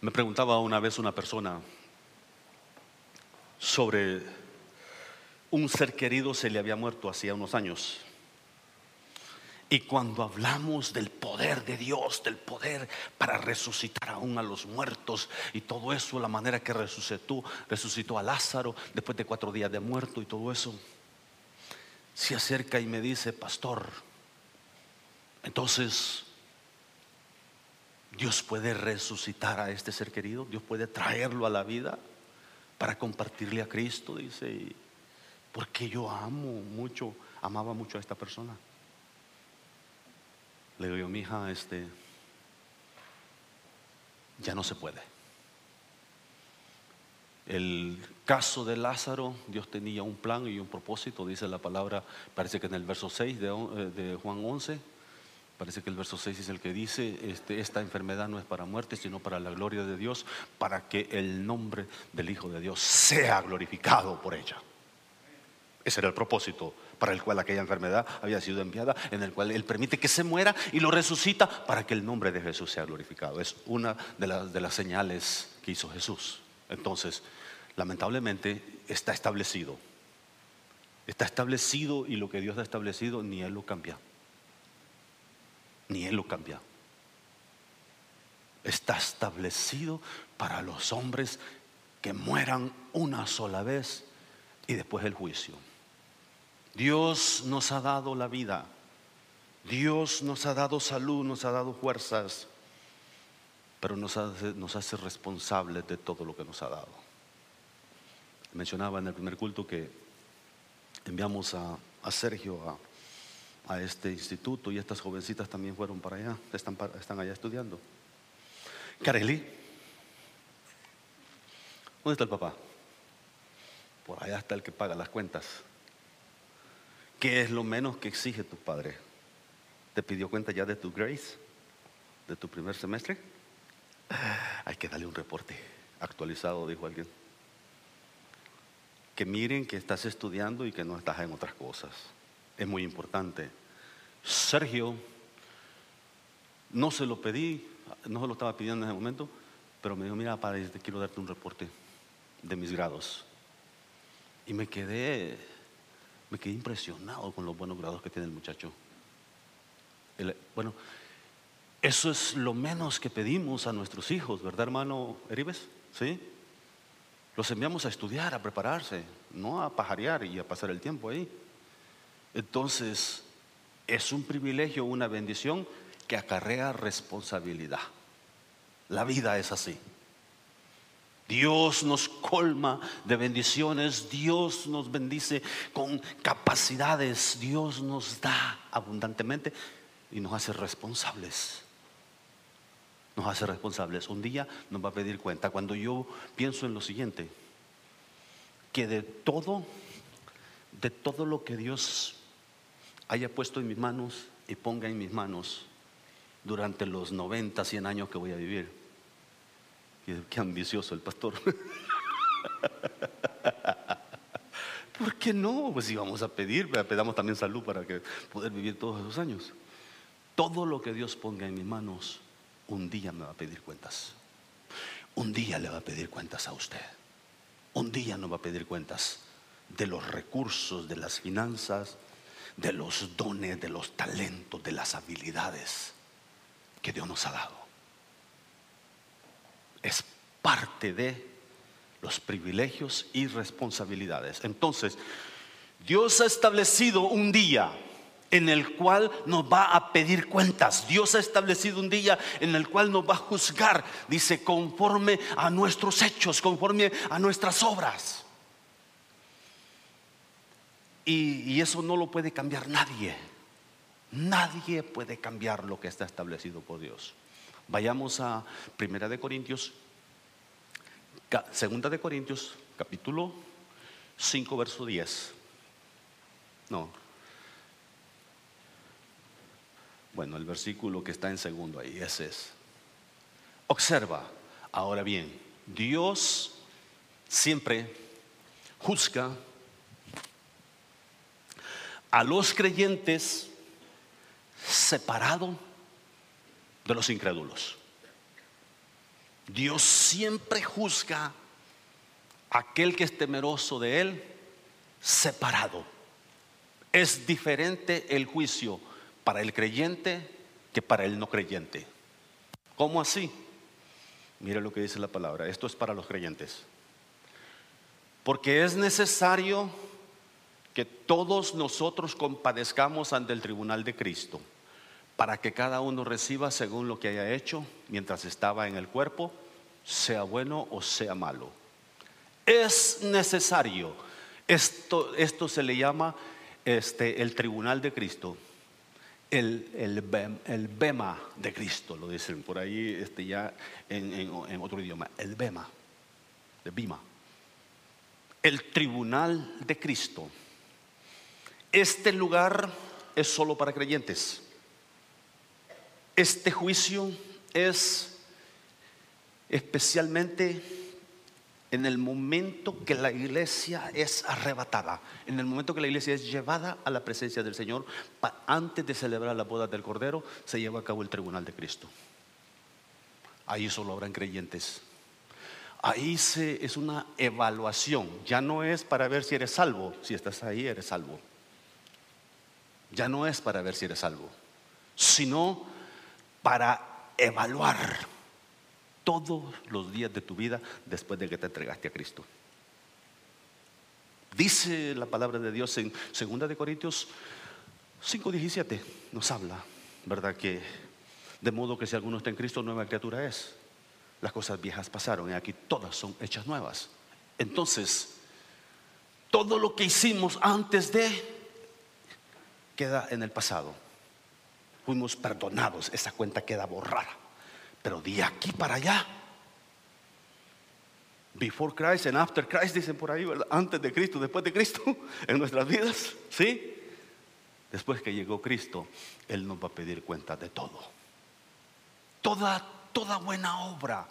Me preguntaba una vez una persona sobre un ser querido se le había muerto hacía unos años. Y cuando hablamos del poder de Dios, del poder para resucitar aún a los muertos y todo eso, la manera que resucitó, resucitó a Lázaro después de cuatro días de muerto y todo eso, se acerca y me dice, pastor, entonces Dios puede resucitar a este ser querido, Dios puede traerlo a la vida para compartirle a Cristo, dice, porque yo amo mucho, amaba mucho a esta persona. Le digo, mi hija, este, ya no se puede. El caso de Lázaro, Dios tenía un plan y un propósito, dice la palabra, parece que en el verso 6 de, eh, de Juan 11, parece que el verso 6 es el que dice, este, esta enfermedad no es para muerte, sino para la gloria de Dios, para que el nombre del Hijo de Dios sea glorificado por ella. Ese era el propósito para el cual aquella enfermedad había sido enviada, en el cual Él permite que se muera y lo resucita para que el nombre de Jesús sea glorificado. Es una de las, de las señales que hizo Jesús. Entonces, lamentablemente está establecido. Está establecido y lo que Dios ha establecido ni Él lo cambia. Ni Él lo cambia. Está establecido para los hombres que mueran una sola vez y después el juicio. Dios nos ha dado la vida. Dios nos ha dado salud, nos ha dado fuerzas, pero nos hace, nos hace responsables de todo lo que nos ha dado. Mencionaba en el primer culto que enviamos a, Sergio a, este instituto y estas jovencitas también fueron para allá, están, están allá estudiando. Carely, ¿dónde está el papá? Por allá está el que paga las cuentas. ¿Qué es lo menos que exige tu padre? ¿Te pidió cuenta ya de tu grace? ¿De tu primer semestre? Hay que darle un reporte actualizado, dijo alguien. Que miren que estás estudiando y que no estás en otras cosas. Es muy importante. Sergio, no se lo pedí, no se lo estaba pidiendo en ese momento, pero me dijo, mira, padre, quiero darte un reporte de mis grados. Y me quedé me quedé impresionado con los buenos grados que tiene el muchacho. bueno, eso es lo menos que pedimos a nuestros hijos, ¿verdad, hermano Eribes? ¿Sí? Los enviamos a estudiar, a prepararse, no a pajarear y a pasar el tiempo ahí. Entonces, es un privilegio, una bendición que acarrea responsabilidad. La vida es así. Dios nos colma de bendiciones, Dios nos bendice con capacidades, Dios nos da abundantemente y nos hace responsables. Nos hace responsables. Un día nos va a pedir cuenta. Cuando yo pienso en lo siguiente, que de todo, de todo lo que Dios haya puesto en mis manos y ponga en mis manos durante los 90, 100 años que voy a vivir, Qué, ambicioso el pastor. ¿Por qué no? Pues íbamos a pedir, pedamos también salud para que poder vivir todos esos años. Todo lo que Dios ponga en mis manos, un día me va a pedir cuentas. Un día le va a pedir cuentas a usted. Un día nos va a pedir cuentas de los recursos, de las finanzas, de los dones, de los talentos, de las habilidades que Dios nos ha dado es parte de los privilegios y responsabilidades. Entonces, Dios ha establecido un día en el cual nos va a pedir cuentas. Dios ha establecido un día en el cual nos va a juzgar, dice, conforme a nuestros hechos, conforme a nuestras obras. Y, eso no lo puede cambiar nadie. Nadie puede cambiar lo que está establecido por Dios. Vayamos a Primera de Corintios, Segunda de Corintios, capítulo 5, verso 10. No. Bueno, el versículo que está en segundo ahí, ese es. Observa, ahora bien, Dios siempre juzga a los creyentes separado de los incrédulos. Dios siempre juzga a aquel que es temeroso de Él separado. Es diferente el juicio para el creyente que para el no creyente. ¿Cómo así? Mire lo que dice la palabra. Esto es para los creyentes. Porque es necesario que todos nosotros compadezcamos ante el tribunal de Cristo, para que cada uno reciba según lo que haya hecho mientras estaba en el cuerpo, sea bueno o sea malo. Es necesario. Esto, esto se le llama este, el tribunal de Cristo el, el, bema de Cristo, lo dicen por ahí este, ya en, otro idioma, el bema, el tribunal de Cristo. Este lugar es solo para creyentes. Este juicio es especialmente en el momento que la iglesia es arrebatada, en el momento que la iglesia es llevada a la presencia del Señor, antes de celebrar la boda del Cordero, se lleva a cabo el tribunal de Cristo. Ahí solo habrán creyentes. Ahí se, es una evaluación, ya no es para ver si eres salvo, si estás ahí eres salvo. Ya no es para ver si eres salvo, sino para evaluar todos los días de tu vida después de que te entregaste a Cristo. Dice la palabra de Dios en 2 de Corintios 5:17 nos habla, ¿verdad? Que de modo que si alguno está en Cristo, nueva criatura es. Las cosas viejas pasaron y aquí todas son hechas nuevas. Entonces, todo lo que hicimos antes de queda en el pasado. Fuimos perdonados, esa cuenta queda borrada. Pero de aquí para allá, before Christ and after Christ, dicen por ahí, antes de Cristo, después de Cristo, en nuestras vidas, ¿sí? Después que llegó Cristo, Él nos va a pedir cuenta de todo. Toda, toda buena obra,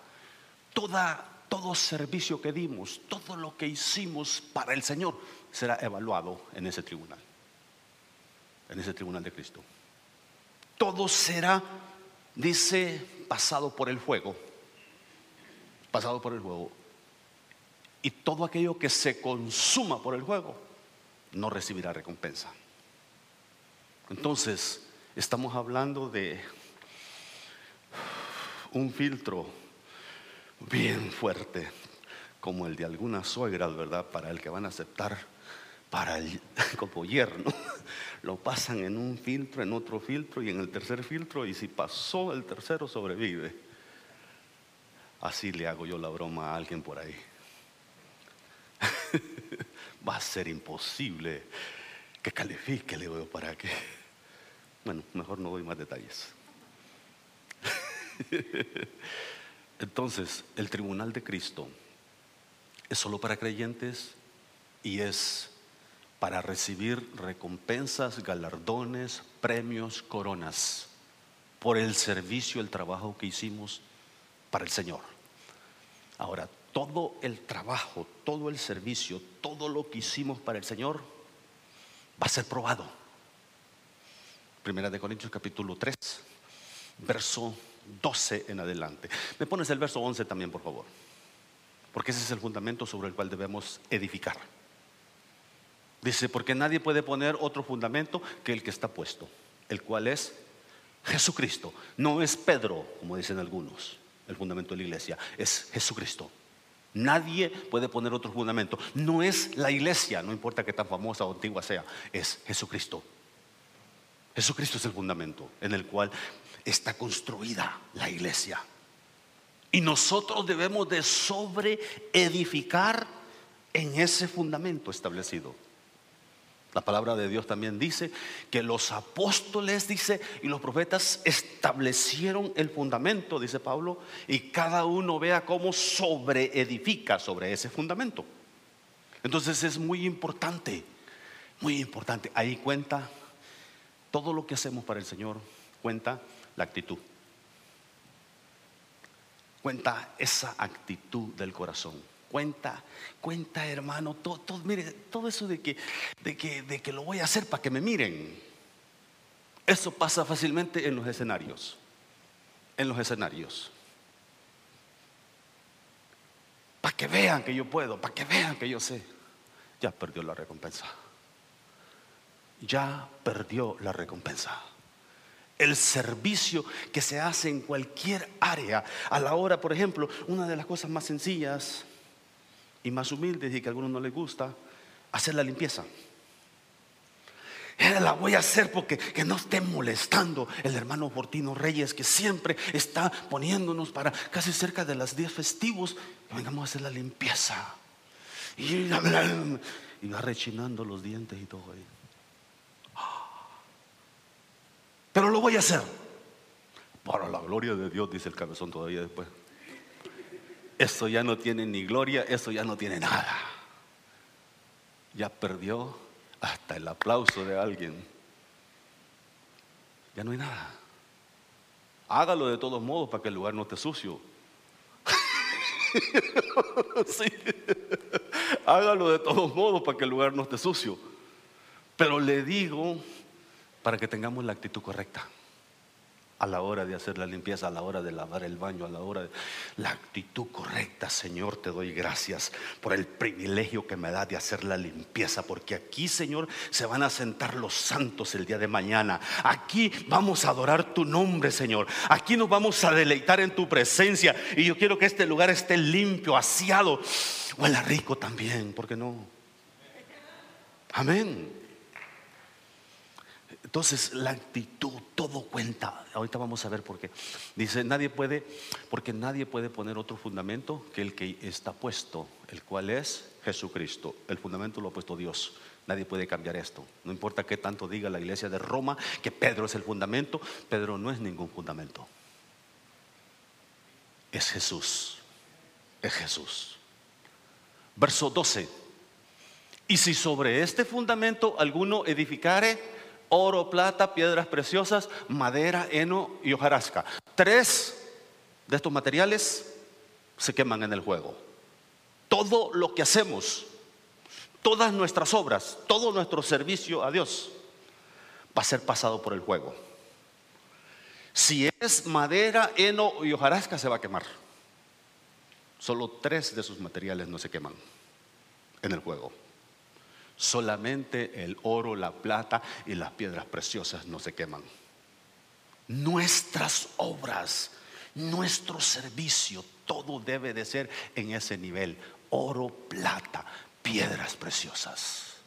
toda, todo servicio que dimos, todo lo que hicimos para el Señor será evaluado en ese tribunal, en ese tribunal de Cristo. Todo será, dice pasado por el fuego, pasado por el fuego. Y todo aquello que se consuma por el fuego no recibirá recompensa. Entonces, estamos hablando de un filtro bien fuerte, como el de algunas suegras, ¿verdad? Para el que van a aceptar para el como yerno. Lo pasan en un filtro, en otro filtro y en el tercer filtro y si pasó el tercero sobrevive. Así le hago yo la broma a alguien por ahí. Va a ser imposible que califique, le digo para que. Bueno, mejor no doy más detalles. Entonces, el tribunal de Cristo es solo para creyentes y es para recibir recompensas, galardones, premios, coronas por el servicio, el trabajo que hicimos para el Señor. Ahora, todo el trabajo, todo el servicio, todo lo que hicimos para el Señor va a ser probado. Primera de Corintios capítulo 3, verso 12 en adelante. Me pones el verso 11 también, por favor. Porque ese es el fundamento sobre el cual debemos edificar. Dice, porque nadie puede poner otro fundamento que el que está puesto, el cual es Jesucristo. No es Pedro, como dicen algunos, el fundamento de la iglesia, es Jesucristo. Nadie puede poner otro fundamento. No es la iglesia, no importa que tan famosa o antigua sea, es Jesucristo. Jesucristo es el fundamento en el cual está construida la iglesia. Y nosotros debemos de sobre edificar en ese fundamento establecido. La palabra de Dios también dice que los apóstoles, dice, y los profetas establecieron el fundamento, dice Pablo, y cada uno vea cómo sobreedifica sobre ese fundamento. Entonces es muy importante, muy importante. Ahí cuenta todo lo que hacemos para el Señor, cuenta la actitud. Cuenta esa actitud del corazón. Cuenta, cuenta hermano, todo, mire, todo eso de que, de, que, de que lo voy a hacer para que me miren. Eso pasa fácilmente en los escenarios. En los escenarios. que vean que yo puedo, para que vean que yo sé. Ya perdió la recompensa. Ya perdió la recompensa. El servicio que se hace en cualquier área, a la hora, por ejemplo, una de las cosas más sencillas y más humildes y que a algunos no les gusta, hacer la limpieza. La voy a hacer porque que no esté molestando el hermano Fortino Reyes que siempre está poniéndonos para casi cerca de las 10 festivos. Vengamos a hacer la limpieza. Y, va rechinando los dientes y todo ahí. Pero lo voy a hacer. Para la gloria de Dios, dice el cabezón todavía después. Esto ya no tiene ni gloria, esto ya no tiene nada. Ya perdió hasta el aplauso de alguien. Ya no hay nada. Hágalo de todos modos para que el lugar no esté sucio. Hágalo de todos modos para que el lugar no esté sucio. Pero le digo para que tengamos la actitud correcta a la hora de hacer la limpieza, a la hora de lavar el baño, a la hora de la actitud correcta. Señor, te doy gracias por el privilegio que me da de hacer la limpieza, porque aquí, Señor, se van a sentar los santos el día de mañana. Aquí vamos a adorar tu nombre, Señor. Aquí nos vamos a deleitar en tu presencia. Y yo quiero que este lugar esté limpio, aseado, huela rico también, ¿por qué no? Amén. Entonces la actitud, todo cuenta. Ahorita vamos a ver por qué. Dice, nadie puede, porque nadie puede poner otro fundamento que el que está puesto, el cual es Jesucristo. El fundamento lo ha puesto Dios. Nadie puede cambiar esto. No importa qué tanto diga la iglesia de Roma que Pedro es el fundamento. Pedro no es ningún fundamento. Es Jesús. Es Jesús. Verso 12. Y si sobre este fundamento alguno edificare, oro, plata, piedras preciosas, madera, heno y hojarasca. Tres de estos materiales se queman en el juego. Todo lo que hacemos, todas nuestras obras, todo nuestro servicio a Dios va a ser pasado por el juego. Si es madera, heno y hojarasca, se va a quemar. Solo tres de sus materiales no se queman en el juego. Solamente el oro, la plata y las piedras preciosas no se queman. Nuestras obras, nuestro servicio, todo debe de ser en ese nivel. Oro, plata, piedras preciosas.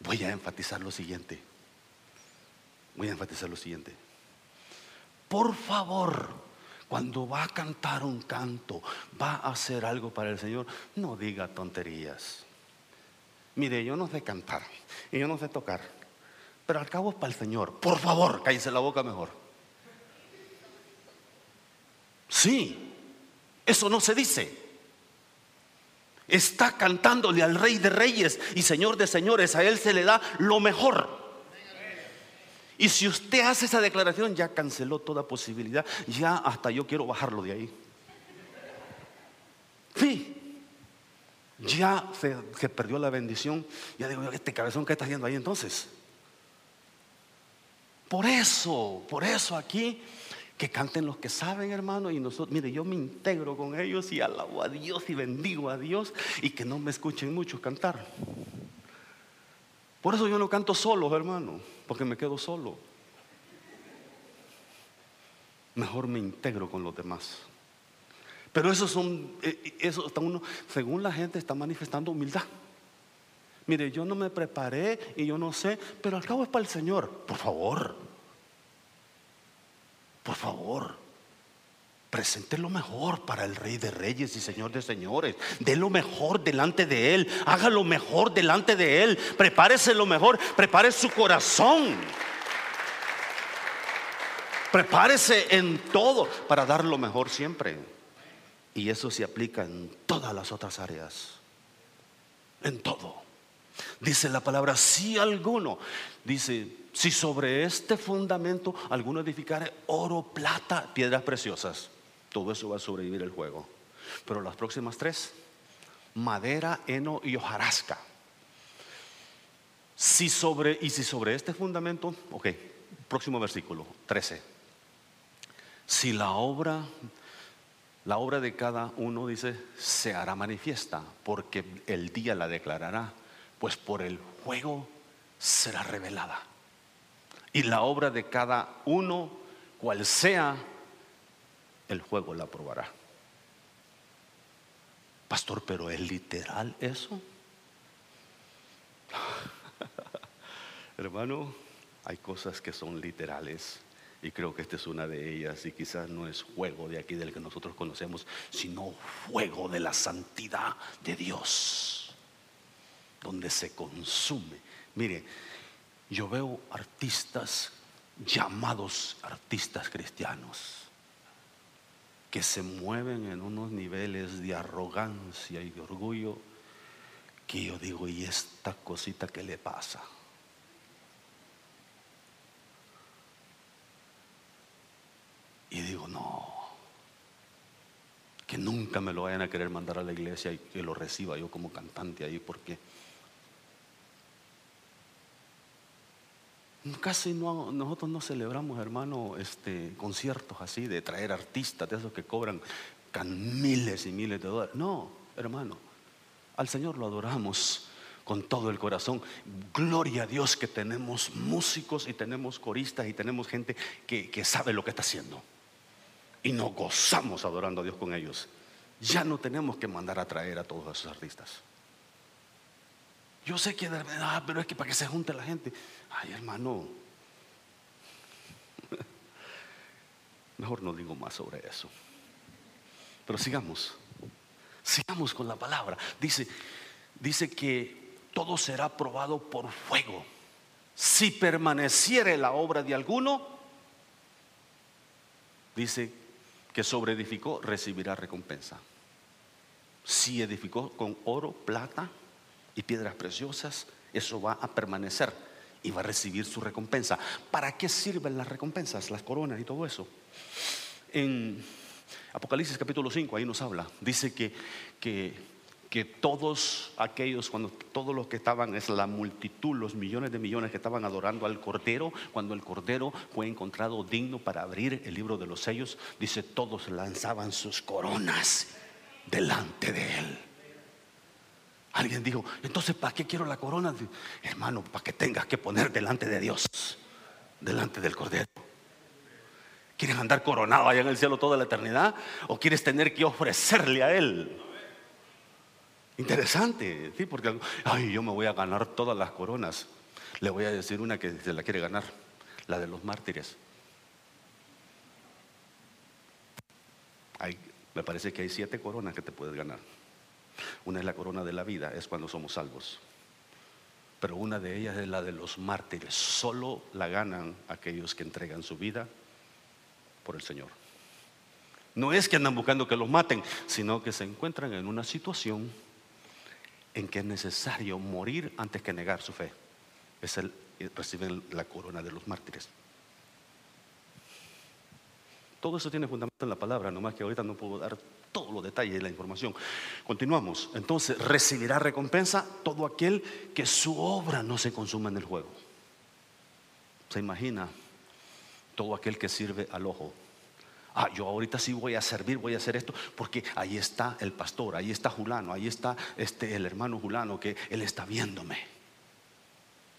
Voy a enfatizar lo siguiente. Voy a enfatizar lo siguiente. Por favor, cuando va a cantar un canto, va a hacer algo para el Señor, no diga tonterías. Mire, yo no sé cantar y yo no sé tocar, pero al cabo es para el Señor. Por favor, cállese la boca mejor. Sí, eso no se dice. Está cantándole al Rey de Reyes y Señor de Señores. A Él se le da lo mejor. Y si usted hace esa declaración, ya canceló toda posibilidad. Ya hasta yo quiero bajarlo de ahí. Sí, ya se, perdió la bendición. Ya digo, este cabezón, ¿qué está haciendo ahí entonces? Por eso, por eso aquí, que canten los que saben, hermano, y nosotros, mire, yo me integro con ellos y alabo a Dios y bendigo a Dios y que no me escuchen mucho cantar. Por eso yo no canto solo, hermano, porque me quedo solo. Mejor me integro con los demás. Pero eso son, eh, eh, eso está uno, según la gente, está manifestando humildad. Mire, yo no me preparé y yo no sé, pero al cabo es para el Señor. Por favor, por favor, presente lo mejor para el Rey de Reyes y Señor de Señores. Dé lo mejor delante de Él, haga lo mejor delante de Él, prepárese lo mejor, prepare su corazón. Prepárese en todo para dar lo mejor siempre. Y eso se aplica en todas las otras áreas. En todo. Dice la palabra, si alguno, dice, si sobre este fundamento alguno edificare oro, plata, piedras preciosas, todo eso va a sobrevivir el juego. Pero las próximas tres, madera, heno y hojarasca. Si sobre, y si sobre este fundamento, ok, próximo versículo, 13. Si la obra La obra de cada uno, dice, se hará manifiesta, porque el día la declarará, pues por el fuego será revelada. Y la obra de cada uno, cual sea, el fuego la probará. Pastor, pero ¿es literal eso? Hermano, hay cosas que son literales y creo que esta es una de ellas y quizás no es fuego de aquí del que nosotros conocemos, sino fuego de la santidad de Dios, donde se consume. Mire, yo veo artistas llamados artistas cristianos que se mueven en unos niveles de arrogancia y de orgullo que yo digo, ¿y esta cosita que le pasa? Y digo, no, que nunca me lo vayan a querer mandar a la iglesia y que lo reciba yo como cantante ahí, porque casi no, nosotros no celebramos, hermano, este, conciertos así de traer artistas, de esos que cobran miles y miles de dólares. No, hermano, al Señor lo adoramos con todo el corazón. Gloria a Dios que tenemos músicos y tenemos coristas y tenemos gente que, que sabe lo que está haciendo y nos gozamos adorando a Dios con ellos. Ya no tenemos que mandar a traer a todos esos artistas. Yo sé que, ah, pero es que para que se junte la gente. Ay, hermano. Mejor no digo más sobre eso. Pero sigamos. Sigamos con la palabra. Dice, dice que todo será probado por fuego. Si permaneciere la obra de alguno, dice que sobre edificó recibirá recompensa. Si edificó con oro, plata y piedras preciosas, eso va a permanecer y va a recibir su recompensa. ¿Para qué sirven las recompensas, las coronas y todo eso? En Apocalipsis capítulo 5, ahí nos habla, dice que, que que todos aquellos, cuando todos los que estaban, es la multitud, los millones de millones que estaban adorando al Cordero, cuando el Cordero fue encontrado digno para abrir el libro de los sellos, dice, todos lanzaban sus coronas delante de él. Alguien dijo, entonces, ¿para qué quiero la corona? Hermano, para que tengas que poner delante de Dios, delante del Cordero. ¿Quieres andar coronado allá en el cielo toda la eternidad? ¿O quieres tener que ofrecerle a Él? Interesante, sí, porque ay, yo me voy a ganar todas las coronas. Le voy a decir una que se la quiere ganar, la de los mártires. me parece que hay siete coronas que te puedes ganar. Una es la corona de la vida, es cuando somos salvos. Pero una de ellas es la de los mártires. Solo la ganan aquellos que entregan su vida por el Señor. No es que andan buscando que los maten, sino que se encuentran en una situación en que es necesario morir antes que negar su fe. Es el reciben la corona de los mártires. Todo eso tiene fundamento en la palabra, nomás que ahorita no puedo dar todos los detalles de la información. Continuamos. Entonces, recibirá recompensa todo aquel que su obra no se consuma en el juego. ¿Se imagina? Todo aquel que sirve al ojo ah, yo ahorita sí voy a servir, voy a hacer esto, porque ahí está el pastor, ahí está Julano, ahí está este, el hermano Julano, que él está viéndome.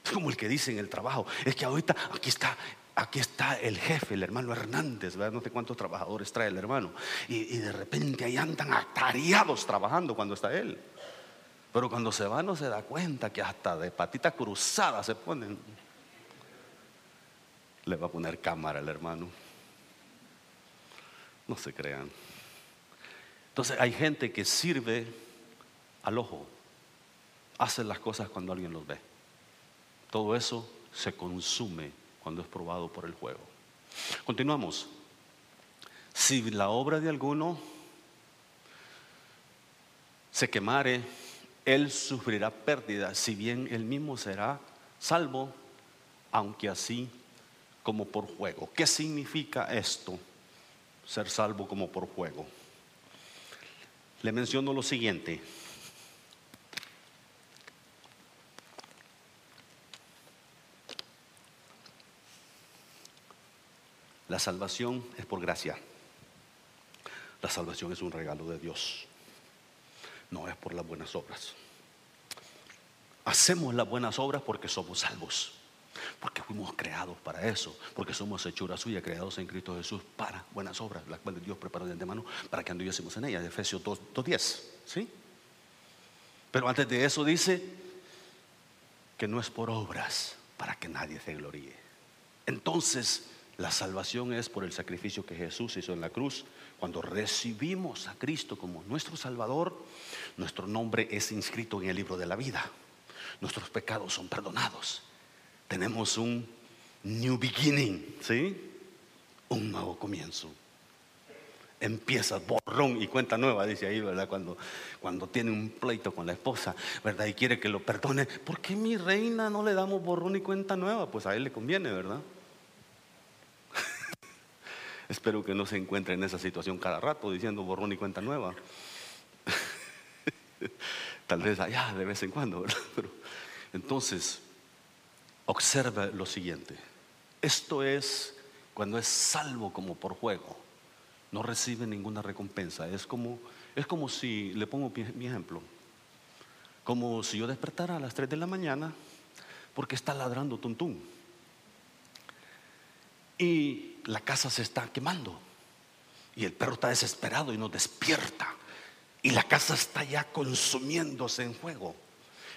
Es como el que dice en el trabajo, es que ahorita aquí está aquí está el jefe, el hermano Hernández, no sé cuántos trabajadores trae el hermano, y, de repente ahí andan atareados trabajando cuando está él. Pero cuando se va no se da cuenta que hasta de patita cruzada se ponen. Le va a poner cámara el hermano. No se crean. Entonces hay gente que sirve al ojo, hace las cosas cuando alguien los ve. Todo eso se consume cuando es probado por el fuego. Continuamos. Si la obra de alguno se quemare, él sufrirá pérdida, si bien él mismo será salvo, aunque así como por fuego. ¿Qué significa esto? Ser salvo como por fuego. Le menciono lo siguiente. La salvación es por gracia. La salvación es un regalo de Dios. No es por las buenas obras. Hacemos las buenas obras porque somos salvos. Porque fuimos creados para eso. Porque somos hechura suya, creados en Cristo Jesús para buenas obras, las cuales Dios preparó de antemano para que anduviésemos en ellas. Efesios 2.10. ¿Sí? Pero antes de eso dice que no es por obras para que nadie se gloríe. Entonces, la salvación es por el sacrificio que Jesús hizo en la cruz. Cuando recibimos a Cristo como nuestro Salvador, nuestro nombre es inscrito en el libro de la vida. Nuestros pecados son perdonados. Tenemos un new beginning, ¿sí? Un nuevo comienzo. Empieza borrón y cuenta nueva, dice ahí, ¿verdad? Cuando, cuando tiene un pleito con la esposa, ¿verdad? Y quiere que lo perdone. ¿Por qué mi reina no le damos borrón y cuenta nueva? Pues a él le conviene, ¿verdad? Espero que no se encuentre en esa situación cada rato diciendo borrón y cuenta nueva. Tal vez allá de vez en cuando, ¿verdad? Pero, entonces, observa lo siguiente. Esto es cuando es salvo como por juego. No recibe ninguna recompensa. Es como, es como si, le pongo mi, ejemplo, como si yo despertara a las 3 de la mañana porque está ladrando tuntún. Y la casa se está quemando. Y el perro está desesperado y nos despierta. Y la casa está ya consumiéndose en fuego.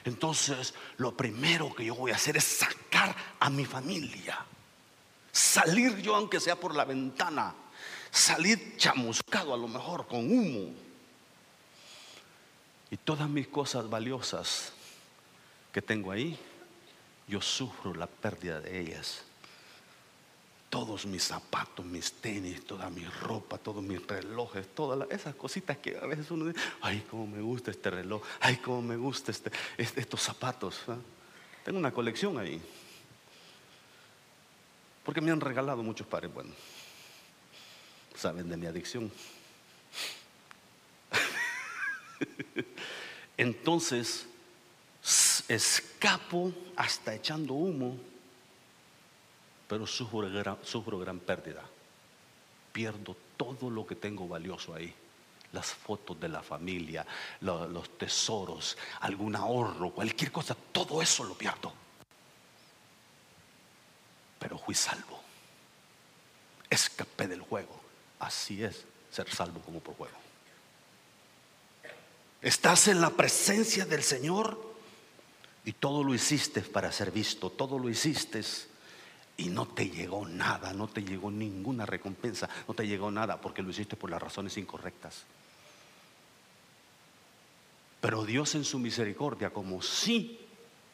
Entonces, lo primero que yo voy a hacer es sacar a mi familia. Salir yo, aunque sea por la ventana. Salir chamuscado a lo mejor con humo. Y todas mis cosas valiosas que tengo ahí, yo sufro la pérdida de ellas todos mis zapatos, mis tenis, toda mi ropa, todos mis relojes, todas esas cositas que a veces uno dice, ay, cómo me gusta este reloj, ay, cómo me gusta este, estos zapatos. ¿ah? Tengo una colección ahí. Porque me han regalado muchos pares, bueno, saben de mi adicción. Entonces, escapo hasta echando humo pero sufro gran, sufro gran pérdida. Pierdo todo lo que tengo valioso ahí. Las fotos de la familia, los, tesoros, algún ahorro, cualquier cosa, todo eso lo pierdo. Pero fui salvo. Escapé del juego. Así es ser salvo como por juego. Estás en la presencia del Señor y todo lo hiciste para ser visto, todo lo hiciste y no te llegó nada, no te llegó ninguna recompensa, no te llegó nada porque lo hiciste por las razones incorrectas. Pero Dios en su misericordia, como si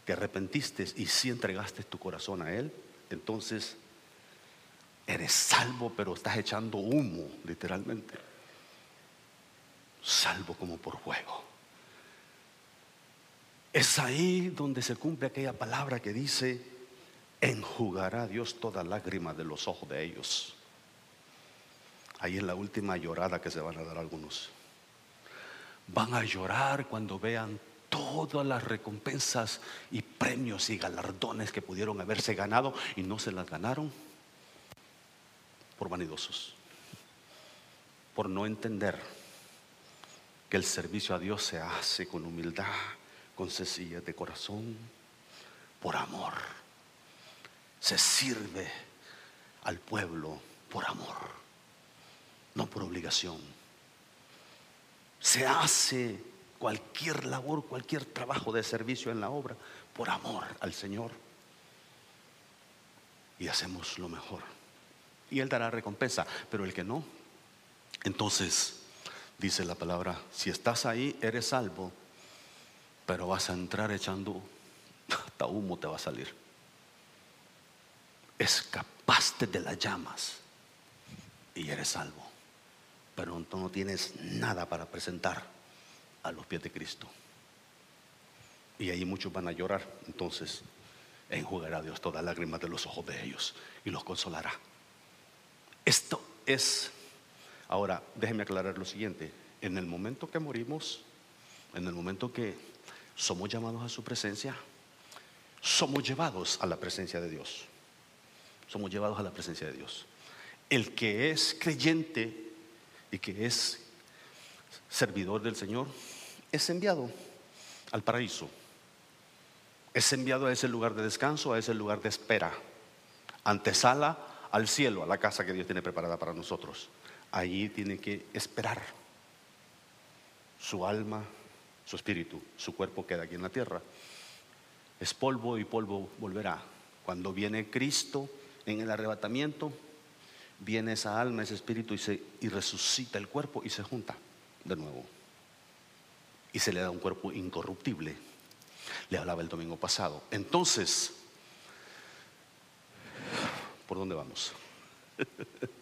te arrepentiste y si entregaste tu corazón a Él, entonces eres salvo, pero estás echando humo, literalmente. Salvo como por fuego. Es ahí donde se cumple aquella palabra que dice, enjugará Dios toda lágrima de los ojos de ellos. Ahí es la última llorada que se van a dar algunos. Van a llorar cuando vean todas las recompensas y premios y galardones que pudieron haberse ganado y no se las ganaron por vanidosos, por no entender que el servicio a Dios se hace con humildad, con sencillez de corazón, por amor se sirve al pueblo por amor, no por obligación. Se hace cualquier labor, cualquier trabajo de servicio en la obra por amor al Señor. Y hacemos lo mejor. Y Él dará recompensa, pero el que no, entonces dice la palabra, si estás ahí, eres salvo, pero vas a entrar echando, hasta humo te va a salir escapaste de las llamas y eres salvo. Pero no tienes nada para presentar a los pies de Cristo. Y ahí muchos van a llorar. Entonces enjugará Dios todas lágrimas de los ojos de ellos y los consolará. Esto es, ahora déjenme aclarar lo siguiente. En el momento que morimos, en el momento que somos llamados a su presencia, somos llevados a la presencia de Dios somos llevados a la presencia de Dios. El que es creyente y que es servidor del Señor, es enviado al paraíso. Es enviado a ese lugar de descanso, a ese lugar de espera. Antesala al cielo, a la casa que Dios tiene preparada para nosotros. Allí tiene que esperar. Su alma, su espíritu, su cuerpo queda aquí en la tierra. Es polvo y polvo volverá. Cuando viene Cristo en el arrebatamiento, viene esa alma, ese espíritu y, se, y resucita el cuerpo y se junta de nuevo. Y se le da un cuerpo incorruptible. Le hablaba el domingo pasado. Entonces, ¿por dónde vamos?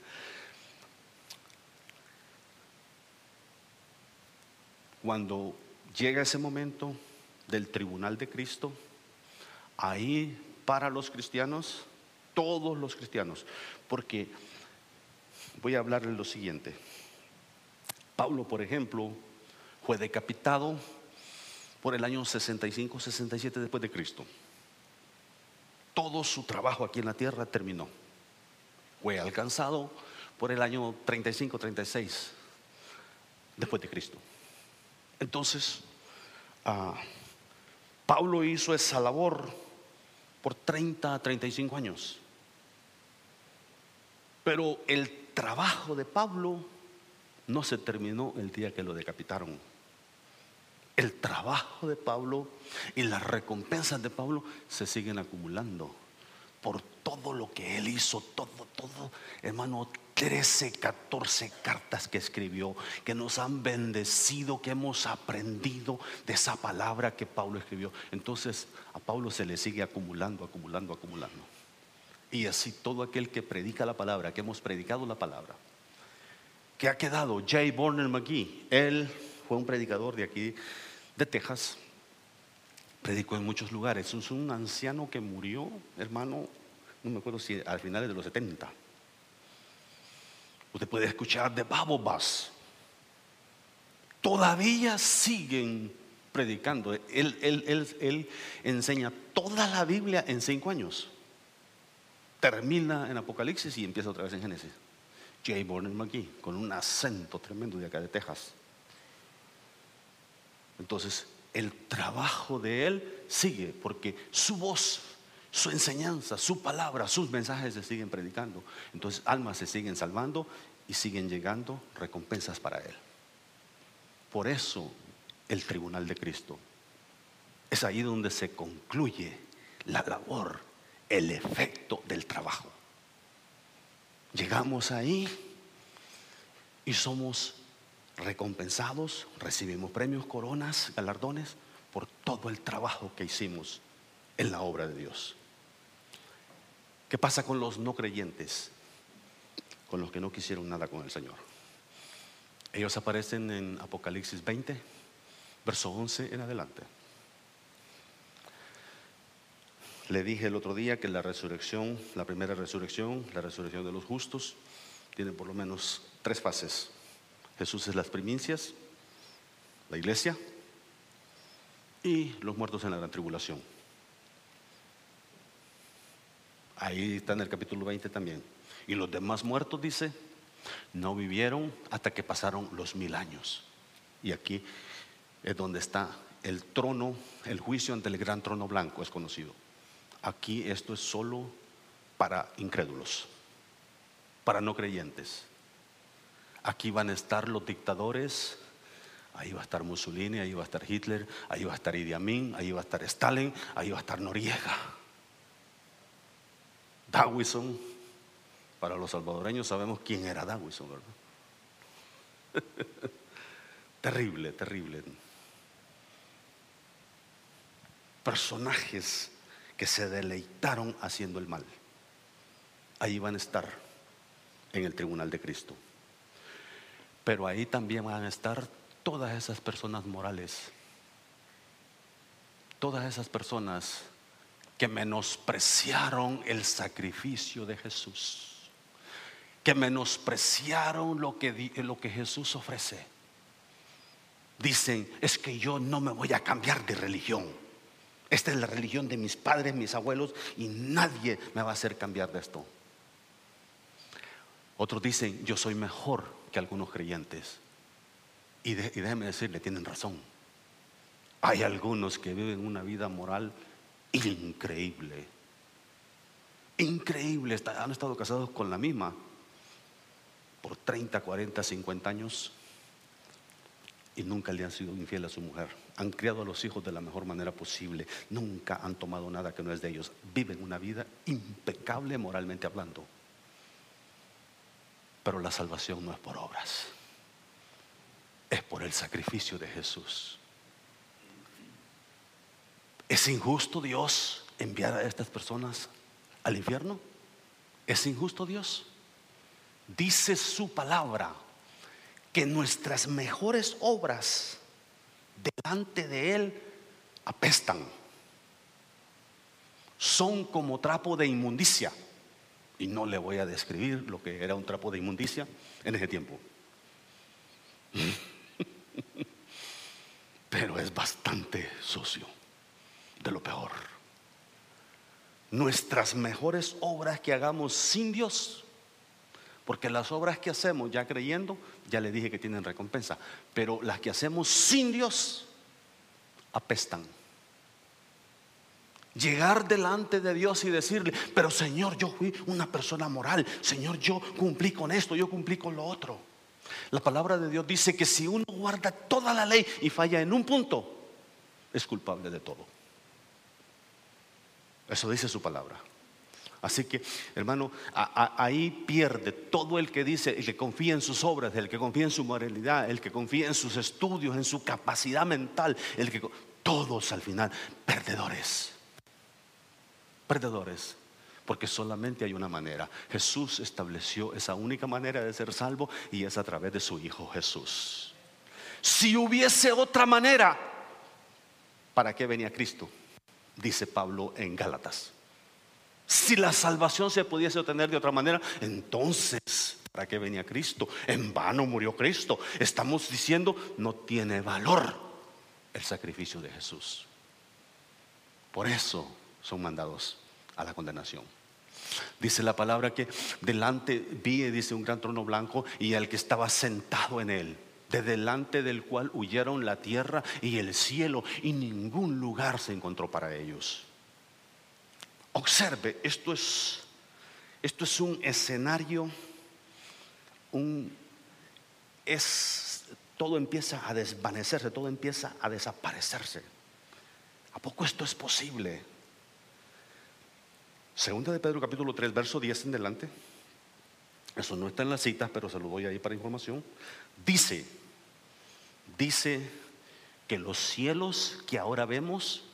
Cuando llega ese momento del tribunal de Cristo, ahí para los cristianos, todos los cristianos, porque voy a hablarles lo siguiente. Pablo, por ejemplo, fue decapitado por el año 65, 67 después de Cristo. Todo su trabajo aquí en la tierra terminó. Fue alcanzado por el año 35, 36 después de Cristo. Entonces, ah, Pablo hizo esa labor por 30 a 35 años. Pero el trabajo de Pablo no se terminó el día que lo decapitaron. El trabajo de Pablo y las recompensas de Pablo se siguen acumulando por todo lo que él hizo, todo, todo, hermano, 13, 14 cartas que escribió, que nos han bendecido, que hemos aprendido de esa palabra que Pablo escribió. Entonces a Pablo se le sigue acumulando, acumulando, acumulando. Y así todo aquel que predica la palabra, que hemos predicado la palabra, que ha quedado Jay Borner McGee. Él fue un predicador de aquí, de Texas. Predicó en muchos lugares. Es un anciano que murió, hermano, no me acuerdo si al finales de los 70. Usted puede escuchar de Babobas. Todavía siguen predicando. Él, él, enseña toda la Biblia en cinco años. Termina en Apocalipsis y empieza otra vez en Génesis. Jay Borner McGee, con un acento tremendo de acá de Texas. Entonces, el trabajo de él sigue porque su voz, su enseñanza, su palabra, sus mensajes se siguen predicando. Entonces, almas se siguen salvando y siguen llegando recompensas para él. Por eso, el tribunal de Cristo es ahí donde se concluye la labor, el efecto del trabajo. Llegamos ahí y somos recompensados, recibimos premios, coronas, galardones por todo el trabajo que hicimos en la obra de Dios. ¿Qué pasa con los no creyentes? Con los que no quisieron nada con el Señor. Ellos aparecen en Apocalipsis 20, verso 11 en adelante. Le dije el otro día que la resurrección, la primera resurrección, la resurrección de los justos, tiene por lo menos tres fases. Jesús es las primicias, la iglesia y los muertos en la gran tribulación. Ahí está en el capítulo 20 también. Y los demás muertos, dice, no vivieron hasta que pasaron los mil años. Y aquí es donde está el trono, el juicio ante el gran trono blanco, es conocido. Aquí esto es solo para incrédulos, para no creyentes. Aquí van a estar los dictadores, ahí va a estar Mussolini, ahí va a estar Hitler, ahí va a estar Idi Amin, ahí va a estar Stalin, ahí va a estar Noriega. Dawison, para los salvadoreños sabemos quién era Dawison, ¿verdad? terrible, terrible. Personajes que se deleitaron haciendo el mal. Ahí van a estar en el tribunal de Cristo. Pero ahí también van a estar todas esas personas morales, todas esas personas que menospreciaron el sacrificio de Jesús, que menospreciaron lo que, lo que Jesús ofrece. Dicen, es que yo no me voy a cambiar de religión. Esta es la religión de mis padres, mis abuelos, y nadie me va a hacer cambiar de esto. Otros dicen, yo soy mejor que algunos creyentes. Y, déjeme decirle, tienen razón. Hay algunos que viven una vida moral increíble. Increíble. Han estado casados con la misma por 30, 40, 50 años y nunca le han sido infiel a su mujer. Han criado a los hijos de la mejor manera posible. Nunca han tomado nada que no es de ellos. Viven una vida impecable moralmente hablando. Pero la salvación no es por obras. Es por el sacrificio de Jesús. ¿Es injusto Dios enviar a estas personas al infierno? ¿Es injusto Dios? Dice su palabra que nuestras mejores obras delante de Él apestan. Son como trapo de inmundicia. Y no le voy a describir lo que era un trapo de inmundicia en ese tiempo. Pero es bastante sucio, de lo peor. Nuestras mejores obras que hagamos sin Dios, porque las obras que hacemos ya creyendo, ya le dije que tienen recompensa, pero las que hacemos sin Dios apestan. Llegar delante de Dios y decirle, pero Señor, yo fui una persona moral, Señor, yo cumplí con esto, yo cumplí con lo otro. La palabra de Dios dice que si uno guarda toda la ley y falla en un punto, es culpable de todo. Eso dice su palabra. Así que, hermano, ahí pierde todo el que dice, el que confía en sus obras, el que confía en su moralidad, el que confía en sus estudios, en su capacidad mental, el que todos al final perdedores. Perdedores. Porque solamente hay una manera. Jesús estableció esa única manera de ser salvo y es a través de su Hijo Jesús. Si hubiese otra manera, ¿para qué venía Cristo? Dice Pablo en Gálatas. Si la salvación se pudiese obtener de otra manera, entonces, ¿para qué venía Cristo? En vano murió Cristo. Estamos diciendo, no tiene valor el sacrificio de Jesús. Por eso son mandados a la condenación. Dice la palabra que delante vi, dice un gran trono blanco y al que estaba sentado en él, de delante del cual huyeron la tierra y el cielo y ningún lugar se encontró para ellos. Observe, esto es, esto es un escenario, un, es, todo empieza a desvanecerse, todo empieza a desaparecerse. ¿A poco esto es posible? Segunda de Pedro capítulo 3, verso 10 en delante. Eso no está en las citas, pero se lo doy ahí para información. Dice, dice que los cielos que ahora vemos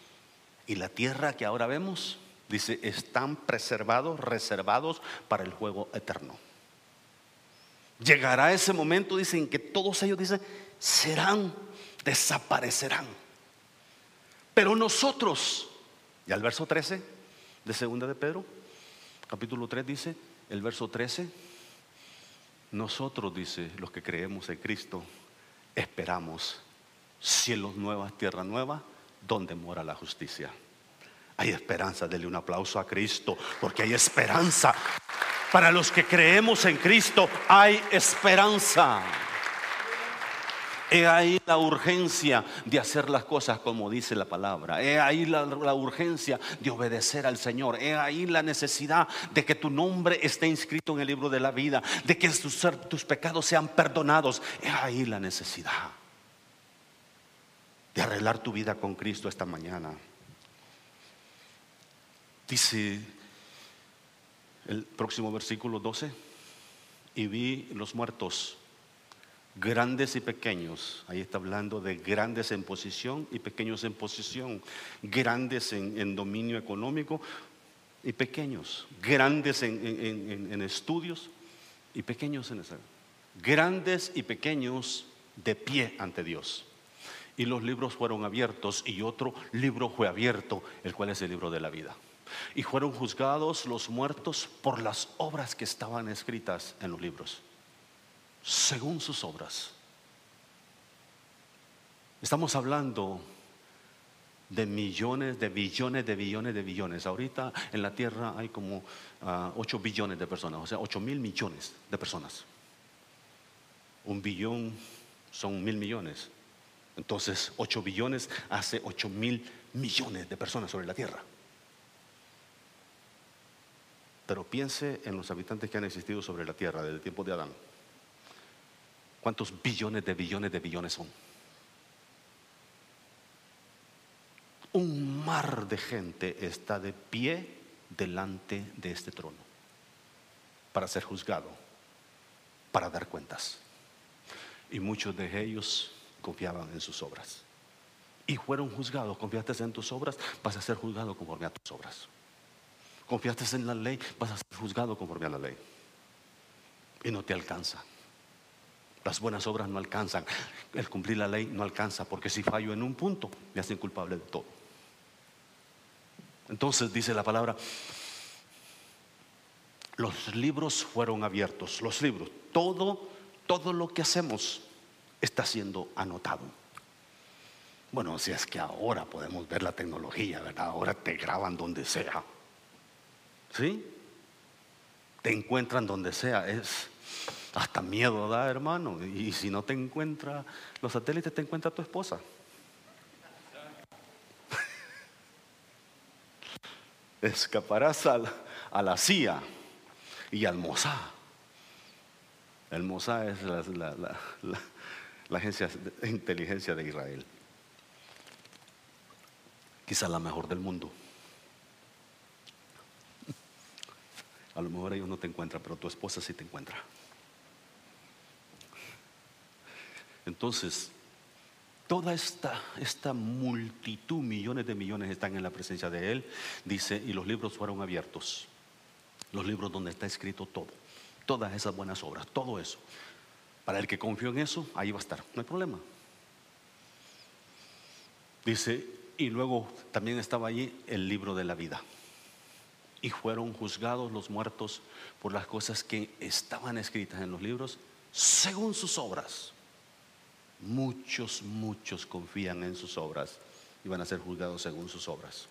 y la tierra que ahora vemos Dice, están preservados, reservados para el juego eterno. Llegará ese momento, dicen que todos ellos, dicen, serán, desaparecerán. Pero nosotros, y al verso 13 de segunda de Pedro, capítulo 3 dice, el verso 13, nosotros, dice, los que creemos en Cristo, esperamos cielos nuevas, tierra nueva, donde mora la justicia. Hay esperanza, denle un aplauso a Cristo, porque hay esperanza. Para los que creemos en Cristo, hay esperanza. He ahí la urgencia de hacer las cosas como dice la palabra. He ahí la, urgencia de obedecer al Señor. He ahí la necesidad de que tu nombre esté inscrito en el libro de la vida. De que tus, tus pecados sean perdonados. He ahí la necesidad de arreglar tu vida con Cristo esta mañana. Dice el próximo versículo 12, y vi los muertos, grandes y pequeños, ahí está hablando de grandes en posición y pequeños en posición, grandes en, dominio económico y pequeños, grandes en, estudios y pequeños en esa, grandes y pequeños de pie ante Dios. Y los libros fueron abiertos y otro libro fue abierto, el cual es el libro de la vida. Y fueron juzgados los muertos por las obras que estaban escritas en los libros, según sus obras. Estamos hablando de millones, de billones, de billones, de billones. Ahorita en la tierra hay como 8 ah, billones de personas, o sea, 8 mil millones de personas. Un billón son mil millones. Entonces, 8 billones hace 8 mil millones de personas sobre la tierra. Pero piense en los habitantes que han existido sobre la tierra desde el tiempo de Adán. ¿Cuántos billones de billones de billones son? Un mar de gente está de pie delante de este trono para ser juzgado, para dar cuentas. Y muchos de ellos confiaban en sus obras. Y fueron juzgados. Confiaste en tus obras, vas a ser juzgado conforme a tus obras. Confiaste en la ley, vas a ser juzgado conforme a la ley. Y no te alcanza. Las buenas obras no alcanzan. El cumplir la ley no alcanza, porque si fallo en un punto, me hacen culpable de todo. Entonces dice la palabra, los libros fueron abiertos, los libros, todo, todo lo que hacemos está siendo anotado. Bueno, si es que ahora podemos ver la tecnología, ¿verdad? Ahora te graban donde sea. ¿Sí? Te encuentran donde sea. Es hasta miedo da, hermano. Y si no te encuentra los satélites, te encuentra tu esposa. Escaparás a la, CIA y al Mossad. El Mossad es la la agencia de inteligencia de Israel. Quizá la mejor del mundo. A lo mejor ellos no te encuentran, pero tu esposa sí te encuentra. Entonces, toda esta, esta multitud, millones de millones están en la presencia de Él, dice, y los libros fueron abiertos. Los libros donde está escrito todo, todas esas buenas obras, todo eso. Para el que confió en eso, ahí va a estar, no hay problema. Dice, y luego también estaba allí el libro de la vida. Y fueron juzgados los muertos por las cosas que estaban escritas en los libros según sus obras. Muchos, muchos confían en sus obras y van a ser juzgados según sus obras.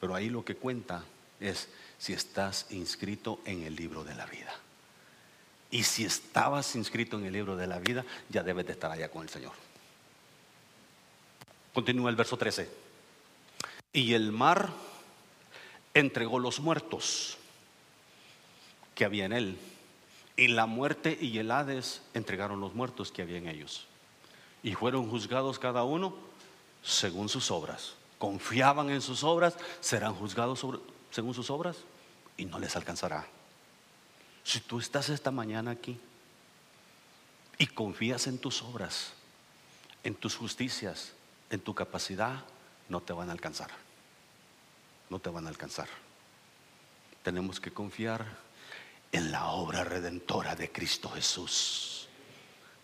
Pero ahí lo que cuenta es si estás inscrito en el libro de la vida. Y si estabas inscrito en el libro de la vida, ya debes de estar allá con el Señor. Continúa el verso 13. Y el mar entregó los muertos que había en él. Y la muerte y el Hades entregaron los muertos que había en ellos. Y fueron juzgados cada uno según sus obras. Confiaban en sus obras, serán juzgados según sus obras y no les alcanzará. Si tú estás esta mañana aquí y confías en tus obras, en tus justicias, en tu capacidad, no te van a alcanzar. No te van a alcanzar. Tenemos que confiar en la obra redentora de Cristo Jesús.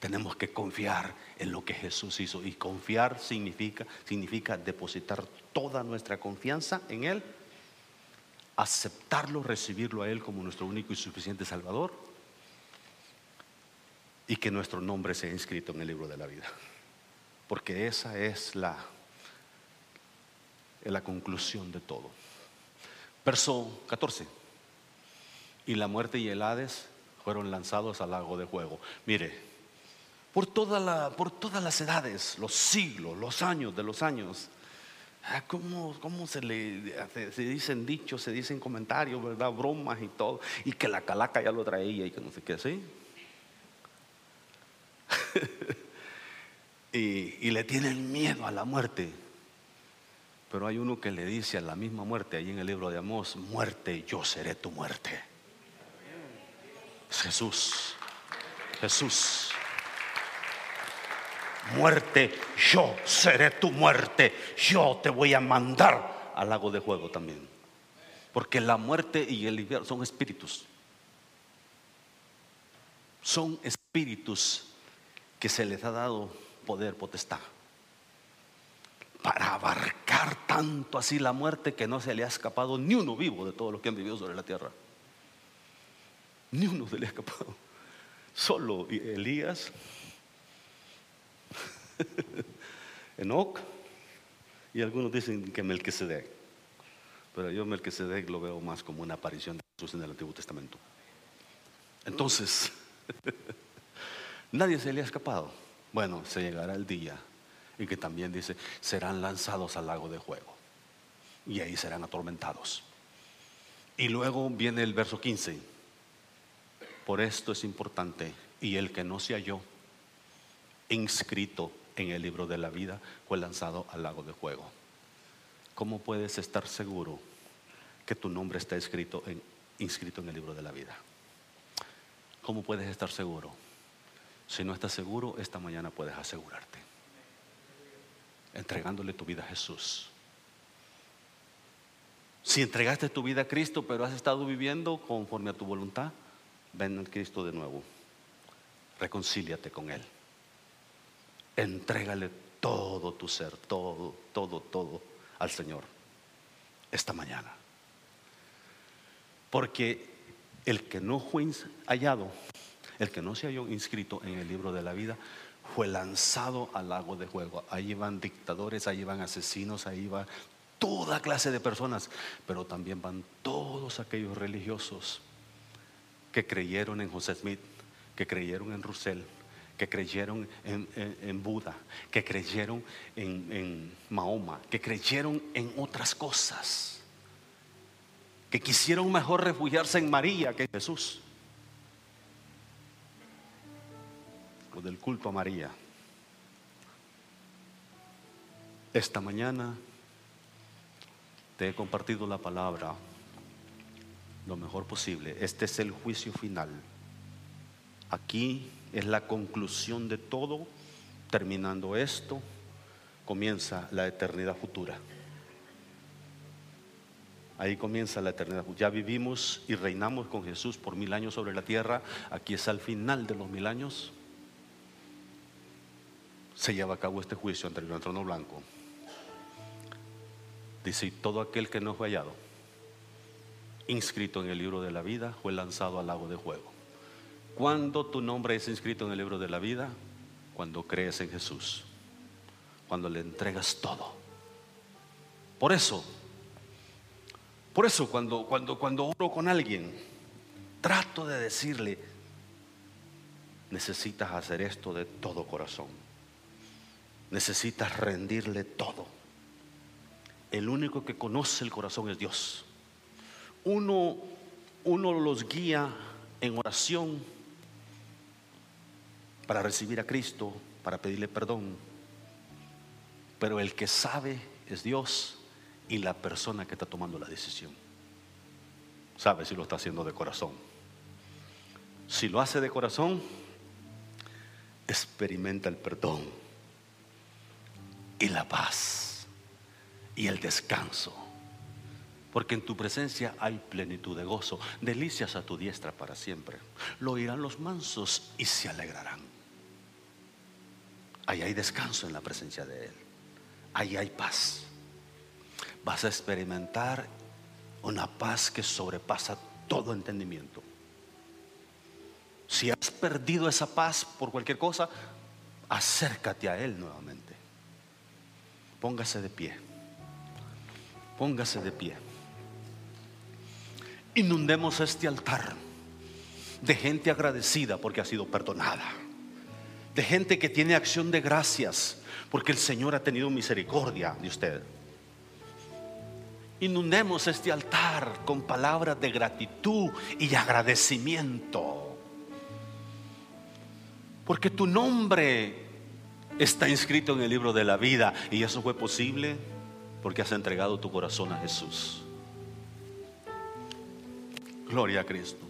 Tenemos que confiar en lo que Jesús hizo. Y confiar significa, significa depositar toda nuestra confianza en Él aceptarlo, recibirlo a Él como nuestro único y suficiente Salvador y que nuestro nombre sea inscrito en el libro de la vida. Porque esa es la, la conclusión de todo. Verso 14. Y la muerte y el Hades fueron lanzados al lago de fuego. Mire, por, por todas las edades, los siglos, los años de los años, Ah, ¿Cómo, se le se dicen dichos, se dicen comentarios, verdad? Bromas y todo. Y que la calaca ya lo traía y que no sé qué así. y, y le tienen miedo a la muerte. Pero hay uno que le dice a la misma muerte, ahí en el libro de Amós, muerte, yo seré tu muerte. Jesús, Jesús muerte, yo seré tu muerte, yo te voy a mandar al lago de fuego también. Porque la muerte y el infierno son espíritus. Son espíritus que se les ha dado poder, potestad. Para abarcar tanto así la muerte que no se le ha escapado ni uno vivo de todos los que han vivido sobre la tierra. Ni uno se le ha escapado. Solo Elías Enoch y algunos dicen que Melquisedec. Pero yo Melquisedec lo veo más como una aparición de Jesús en el Antiguo Testamento. Entonces, Nadie se le ha escapado. Bueno, se llegará el día y que también dice, serán lanzados al lago de fuego y ahí serán atormentados. Y luego viene el verso 15. Por esto es importante, y el que no se halló inscrito en el libro de la vida fue lanzado al lago de fuego. ¿Cómo puedes estar seguro que tu nombre está escrito inscrito en el libro de la vida? ¿Cómo puedes estar seguro? Si no estás seguro, esta mañana puedes asegurarte. Entregándole tu vida a Jesús. Si entregaste tu vida a Cristo, pero has estado viviendo conforme a tu voluntad, ven a Cristo de nuevo. Reconcíliate con Él. Entrégale todo tu ser, todo, todo, todo al Señor esta mañana. Porque el que no fue hallado, el que no se halló inscrito en el libro de la vida, fue lanzado al lago de fuego. Ahí van dictadores, ahí van asesinos, ahí va toda clase de personas, pero también van todos aquellos religiosos que creyeron en José Smith, que creyeron en Russell, que creyeron en, Buda, que creyeron en, en Mahoma, que creyeron en otras cosas, que quisieron mejor refugiarse en María que en Jesús. O del culto a María. Esta mañana te he compartido la palabra lo mejor posible. Este es el juicio final. Aquí es la conclusión de todo. Terminando esto, comienza la eternidad futura. Ahí comienza la eternidad. Ya vivimos y reinamos con Jesús por mil años sobre la tierra. Aquí es al final de los mil años. Se lleva a cabo este juicio ante el trono blanco. Dice, todo aquel que no fue hallado, inscrito en el libro de la vida, fue lanzado al lago de fuego. Cuando tu nombre es inscrito en el libro de la vida, cuando crees en Jesús, cuando le entregas todo. Por eso, por eso cuando, cuando, cuando oro con alguien, trato de decirle, necesitas hacer esto de todo corazón. Necesitas rendirle todo el único que conoce el corazón es Dios. Uno, uno los guía en oración para recibir a Cristo, para pedirle perdón. Pero el que sabe es Dios y la persona que está tomando la decisión. Sabe si lo está haciendo de corazón. Si lo hace de corazón, experimenta el perdón y la paz y el descanso. Porque en tu presencia hay plenitud de gozo, delicias a tu diestra para siempre. Lo oirán los mansos y se alegrarán. Ahí hay descanso en la presencia de Él. Ahí hay paz. Vas a experimentar una paz que sobrepasa todo entendimiento. Si has perdido esa paz por cualquier cosa, acércate a Él nuevamente. Póngase de pie. Póngase de pie. Inundemos este altar de gente agradecida porque ha sido perdonada. De gente que tiene acción de gracias porque el Señor ha tenido misericordia de usted. Inundemos este altar con palabras de gratitud y agradecimiento. Porque tu nombre está inscrito en el libro de la vida y eso fue posible porque has entregado tu corazón a Jesús. Gloria a Cristo.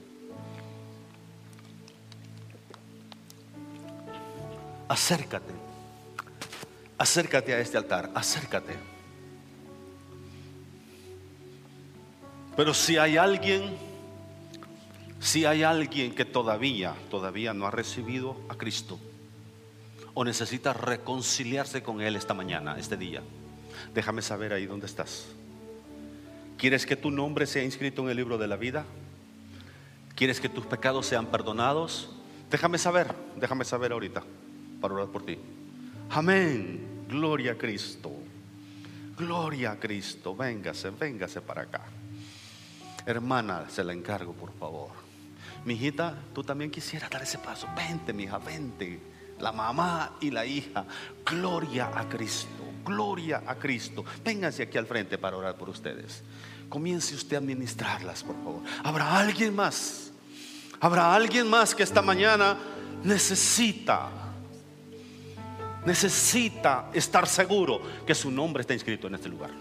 Acércate. Acércate a este altar. Acércate. Pero si hay alguien, si hay alguien que todavía, todavía no ha recibido a Cristo o necesita reconciliarse con Él esta mañana, este día Déjame saber ahí dónde estás. ¿Quieres que tu nombre sea inscrito en el libro de la vida? ¿Quieres que tus pecados sean perdonados? Déjame saber, déjame saber ahorita para orar por ti. Amén. Gloria a Cristo. Gloria a Cristo. Véngase, véngase para acá. Hermana, se la encargo, por favor. Mi hijita, tú también quisieras dar ese paso. Vente, mi hija, vente. La mamá y la hija. Gloria a Cristo. Gloria a Cristo. Vénganse aquí al frente para orar por ustedes. Comience usted a ministrarlas, por favor. Habrá alguien más. Habrá alguien más que esta mañana necesita necesita estar seguro que su nombre está inscrito en este lugar,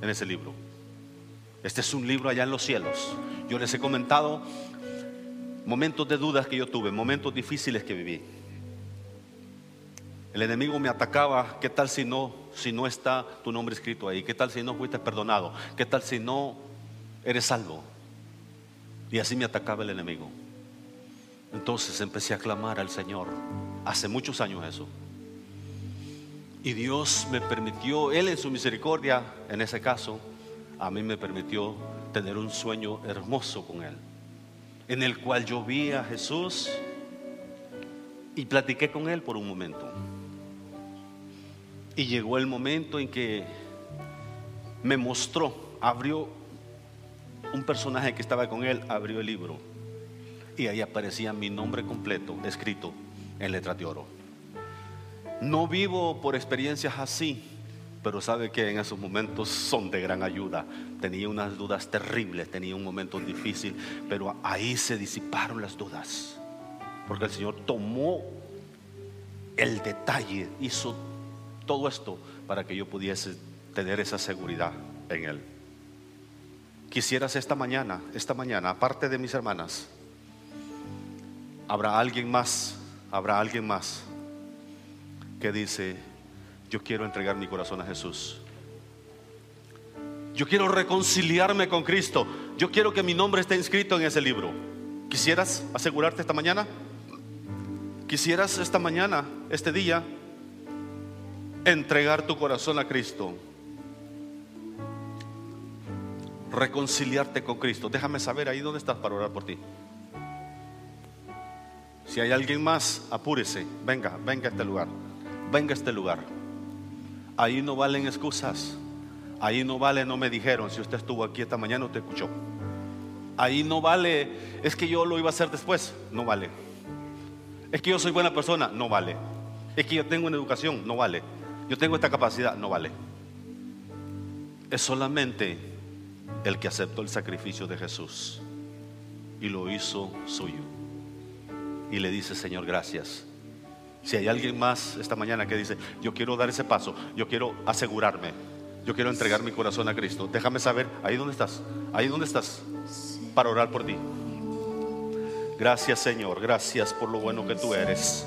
en ese libro. Este es un libro allá en los cielos. Yo les he comentado momentos de dudas que yo tuve, momentos difíciles que viví. El enemigo me atacaba, ¿qué tal si no si no está tu nombre escrito ahí? ¿Qué tal si no fuiste perdonado? ¿Qué tal si no eres salvo? Y así me atacaba el enemigo. Entonces empecé a clamar al Señor. Hace muchos años eso. Y Dios me permitió, Él en su misericordia, en ese caso, a mí me permitió tener un sueño hermoso con Él, en el cual yo vi a Jesús y platiqué con Él por un momento. Y llegó el momento en que me mostró, abrió un personaje que estaba con Él, abrió el libro y ahí aparecía mi nombre completo escrito en letras de oro. No vivo por experiencias así, pero sabe que en esos momentos son de gran ayuda. Tenía unas dudas terribles, tenía un momento difícil, pero ahí se disiparon las dudas. Porque el Señor tomó el detalle, hizo todo esto para que yo pudiese tener esa seguridad en Él. Quisieras esta mañana, esta mañana, aparte de mis hermanas, habrá alguien más, habrá alguien más que dice, yo quiero entregar mi corazón a Jesús. Yo quiero reconciliarme con Cristo. Yo quiero que mi nombre esté inscrito en ese libro. ¿Quisieras asegurarte esta mañana? ¿Quisieras esta mañana, este día, entregar tu corazón a Cristo? Reconciliarte con Cristo. Déjame saber ahí dónde estás para orar por ti. Si hay alguien más, apúrese. Venga, venga a este lugar venga a este lugar. Ahí no valen excusas. Ahí no vale, no me dijeron. Si usted estuvo aquí esta mañana, usted escuchó. Ahí no vale, es que yo lo iba a hacer después. No vale. Es que yo soy buena persona. No vale. Es que yo tengo una educación. No vale. Yo tengo esta capacidad. No vale. Es solamente el que aceptó el sacrificio de Jesús y lo hizo suyo. Y le dice, Señor, gracias si hay alguien más esta mañana que dice, yo quiero dar ese paso, yo quiero asegurarme, yo quiero entregar mi corazón a Cristo, déjame saber, ahí donde estás, ahí donde estás, para orar por ti. Gracias Señor, gracias por lo bueno que tú eres.